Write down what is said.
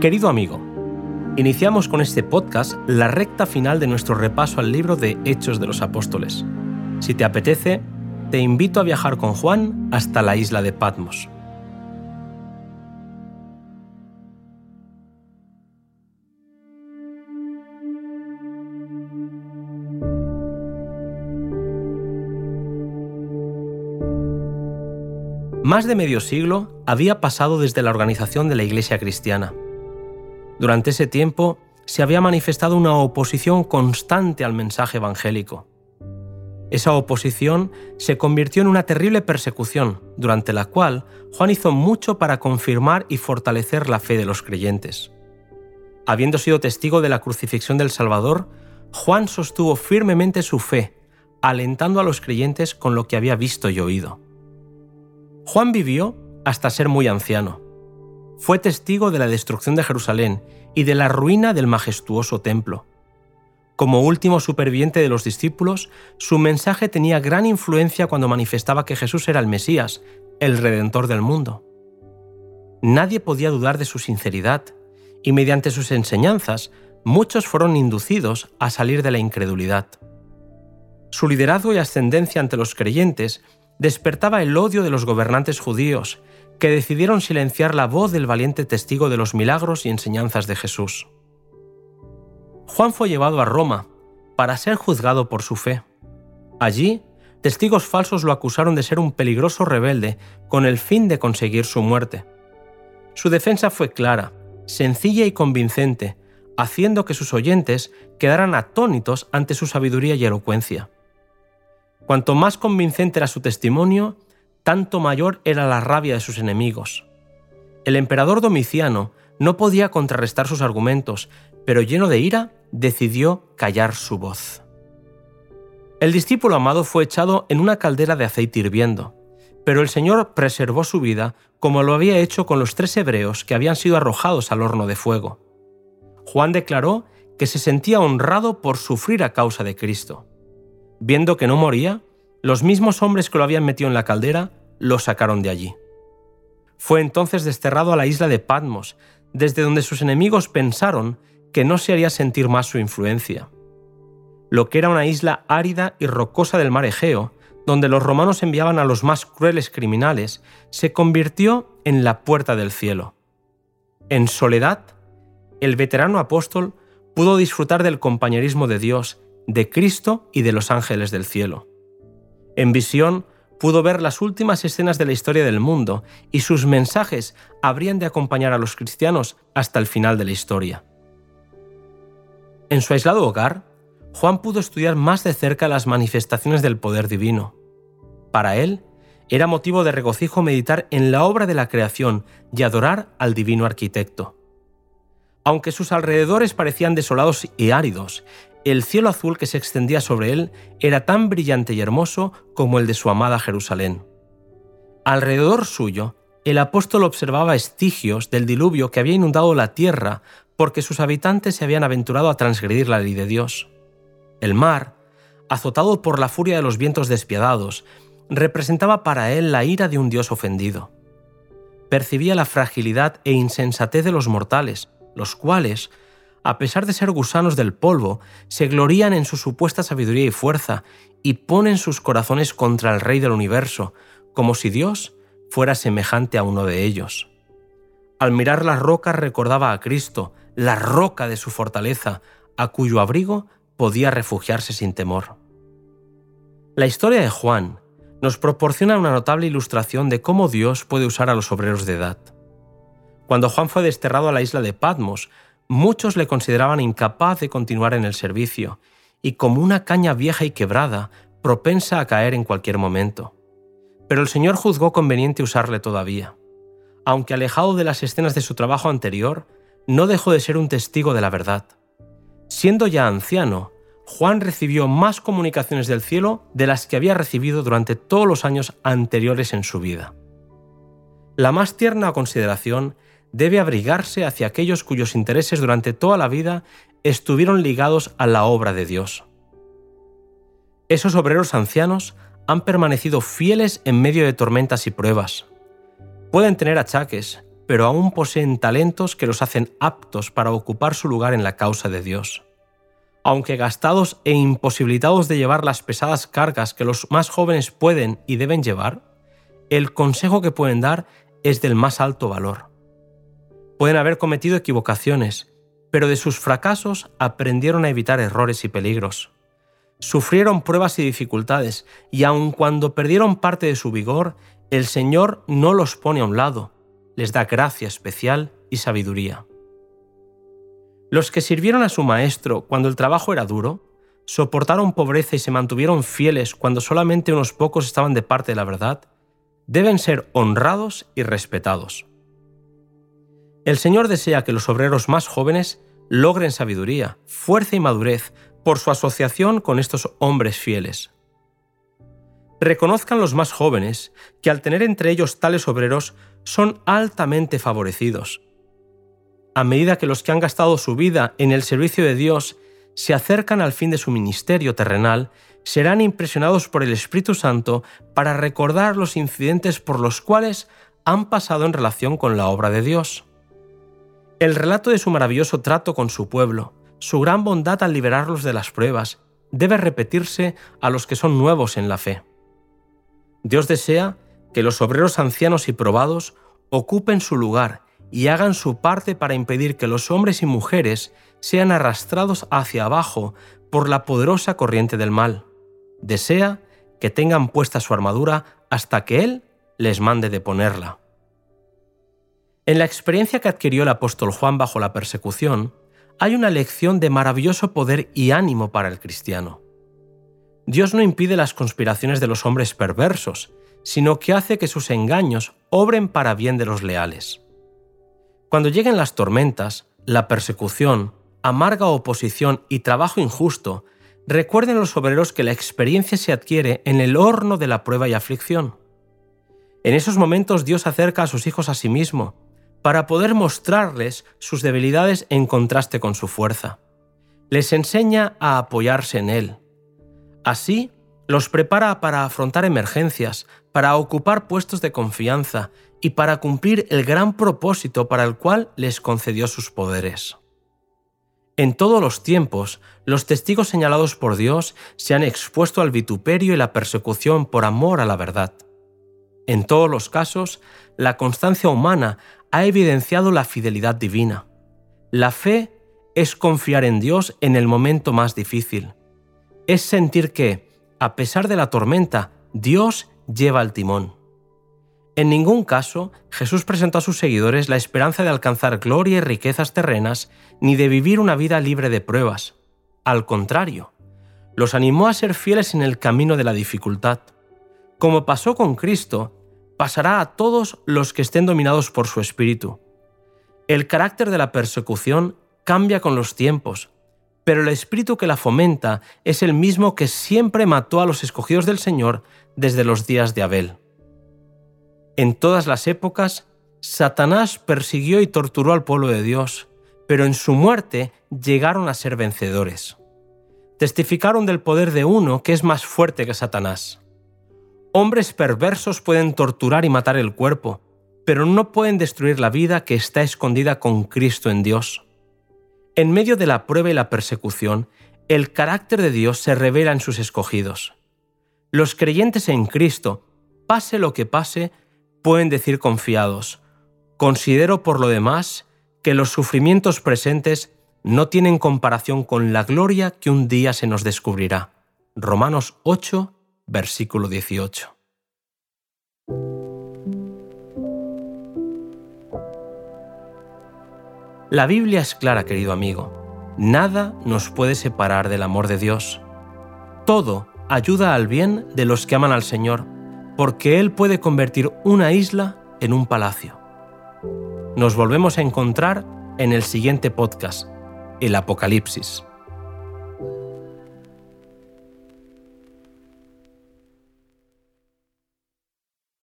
Querido amigo, iniciamos con este podcast la recta final de nuestro repaso al libro de Hechos de los Apóstoles. Si te apetece, te invito a viajar con Juan hasta la isla de Patmos. Más de medio siglo había pasado desde la organización de la Iglesia cristiana. Durante ese tiempo se había manifestado una oposición constante al mensaje evangélico. Esa oposición se convirtió en una terrible persecución, durante la cual Juan hizo mucho para confirmar y fortalecer la fe de los creyentes. Habiendo sido testigo de la crucifixión del Salvador, Juan sostuvo firmemente su fe, alentando a los creyentes con lo que había visto y oído. Juan vivió hasta ser muy anciano. Fue testigo de la destrucción de Jerusalén y de la ruina del majestuoso templo. Como último superviviente de los discípulos, su mensaje tenía gran influencia cuando manifestaba que Jesús era el Mesías, el Redentor del mundo. Nadie podía dudar de su sinceridad, y mediante sus enseñanzas muchos fueron inducidos a salir de la incredulidad. Su liderazgo y ascendencia ante los creyentes despertaba el odio de los gobernantes judíos, que decidieron silenciar la voz del valiente testigo de los milagros y enseñanzas de Jesús. Juan fue llevado a Roma para ser juzgado por su fe. Allí, testigos falsos lo acusaron de ser un peligroso rebelde con el fin de conseguir su muerte. Su defensa fue clara, sencilla y convincente, haciendo que sus oyentes quedaran atónitos ante su sabiduría y elocuencia. Cuanto más convincente era su testimonio, tanto mayor era la rabia de sus enemigos. El emperador Domiciano no podía contrarrestar sus argumentos, pero lleno de ira, decidió callar su voz. El discípulo amado fue echado en una caldera de aceite hirviendo, pero el Señor preservó su vida como lo había hecho con los tres hebreos que habían sido arrojados al horno de fuego. Juan declaró que se sentía honrado por sufrir a causa de Cristo. Viendo que no moría, los mismos hombres que lo habían metido en la caldera lo sacaron de allí. Fue entonces desterrado a la isla de Patmos, desde donde sus enemigos pensaron que no se haría sentir más su influencia. Lo que era una isla árida y rocosa del mar Egeo, donde los romanos enviaban a los más crueles criminales, se convirtió en la puerta del cielo. En soledad, el veterano apóstol pudo disfrutar del compañerismo de Dios de Cristo y de los ángeles del cielo. En visión pudo ver las últimas escenas de la historia del mundo y sus mensajes habrían de acompañar a los cristianos hasta el final de la historia. En su aislado hogar, Juan pudo estudiar más de cerca las manifestaciones del poder divino. Para él, era motivo de regocijo meditar en la obra de la creación y adorar al divino arquitecto. Aunque sus alrededores parecían desolados y áridos, el cielo azul que se extendía sobre él era tan brillante y hermoso como el de su amada Jerusalén. Alrededor suyo, el apóstol observaba vestigios del diluvio que había inundado la tierra porque sus habitantes se habían aventurado a transgredir la ley de Dios. El mar, azotado por la furia de los vientos despiadados, representaba para él la ira de un Dios ofendido. Percibía la fragilidad e insensatez de los mortales, los cuales, a pesar de ser gusanos del polvo, se glorían en su supuesta sabiduría y fuerza y ponen sus corazones contra el Rey del universo, como si Dios fuera semejante a uno de ellos. Al mirar las rocas recordaba a Cristo, la roca de su fortaleza, a cuyo abrigo podía refugiarse sin temor. La historia de Juan nos proporciona una notable ilustración de cómo Dios puede usar a los obreros de edad. Cuando Juan fue desterrado a la isla de Patmos, Muchos le consideraban incapaz de continuar en el servicio y como una caña vieja y quebrada, propensa a caer en cualquier momento. Pero el Señor juzgó conveniente usarle todavía. Aunque alejado de las escenas de su trabajo anterior, no dejó de ser un testigo de la verdad. Siendo ya anciano, Juan recibió más comunicaciones del cielo de las que había recibido durante todos los años anteriores en su vida. La más tierna consideración debe abrigarse hacia aquellos cuyos intereses durante toda la vida estuvieron ligados a la obra de Dios. Esos obreros ancianos han permanecido fieles en medio de tormentas y pruebas. Pueden tener achaques, pero aún poseen talentos que los hacen aptos para ocupar su lugar en la causa de Dios. Aunque gastados e imposibilitados de llevar las pesadas cargas que los más jóvenes pueden y deben llevar, el consejo que pueden dar es del más alto valor. Pueden haber cometido equivocaciones, pero de sus fracasos aprendieron a evitar errores y peligros. Sufrieron pruebas y dificultades, y aun cuando perdieron parte de su vigor, el Señor no los pone a un lado, les da gracia especial y sabiduría. Los que sirvieron a su maestro cuando el trabajo era duro, soportaron pobreza y se mantuvieron fieles cuando solamente unos pocos estaban de parte de la verdad, deben ser honrados y respetados. El Señor desea que los obreros más jóvenes logren sabiduría, fuerza y madurez por su asociación con estos hombres fieles. Reconozcan los más jóvenes que al tener entre ellos tales obreros son altamente favorecidos. A medida que los que han gastado su vida en el servicio de Dios se acercan al fin de su ministerio terrenal, serán impresionados por el Espíritu Santo para recordar los incidentes por los cuales han pasado en relación con la obra de Dios. El relato de su maravilloso trato con su pueblo, su gran bondad al liberarlos de las pruebas, debe repetirse a los que son nuevos en la fe. Dios desea que los obreros ancianos y probados ocupen su lugar y hagan su parte para impedir que los hombres y mujeres sean arrastrados hacia abajo por la poderosa corriente del mal. Desea que tengan puesta su armadura hasta que Él les mande de ponerla. En la experiencia que adquirió el apóstol Juan bajo la persecución, hay una lección de maravilloso poder y ánimo para el cristiano. Dios no impide las conspiraciones de los hombres perversos, sino que hace que sus engaños obren para bien de los leales. Cuando lleguen las tormentas, la persecución, amarga oposición y trabajo injusto, recuerden los obreros que la experiencia se adquiere en el horno de la prueba y aflicción. En esos momentos Dios acerca a sus hijos a sí mismo, para poder mostrarles sus debilidades en contraste con su fuerza. Les enseña a apoyarse en Él. Así, los prepara para afrontar emergencias, para ocupar puestos de confianza y para cumplir el gran propósito para el cual les concedió sus poderes. En todos los tiempos, los testigos señalados por Dios se han expuesto al vituperio y la persecución por amor a la verdad. En todos los casos, la constancia humana ha evidenciado la fidelidad divina. La fe es confiar en Dios en el momento más difícil. Es sentir que, a pesar de la tormenta, Dios lleva el timón. En ningún caso Jesús presentó a sus seguidores la esperanza de alcanzar gloria y riquezas terrenas, ni de vivir una vida libre de pruebas. Al contrario, los animó a ser fieles en el camino de la dificultad. Como pasó con Cristo, pasará a todos los que estén dominados por su espíritu. El carácter de la persecución cambia con los tiempos, pero el espíritu que la fomenta es el mismo que siempre mató a los escogidos del Señor desde los días de Abel. En todas las épocas, Satanás persiguió y torturó al pueblo de Dios, pero en su muerte llegaron a ser vencedores. Testificaron del poder de uno que es más fuerte que Satanás. Hombres perversos pueden torturar y matar el cuerpo, pero no pueden destruir la vida que está escondida con Cristo en Dios. En medio de la prueba y la persecución, el carácter de Dios se revela en sus escogidos. Los creyentes en Cristo, pase lo que pase, pueden decir confiados, considero por lo demás que los sufrimientos presentes no tienen comparación con la gloria que un día se nos descubrirá. Romanos 8, versículo 18. La Biblia es clara, querido amigo. Nada nos puede separar del amor de Dios. Todo ayuda al bien de los que aman al Señor, porque Él puede convertir una isla en un palacio. Nos volvemos a encontrar en el siguiente podcast, el Apocalipsis.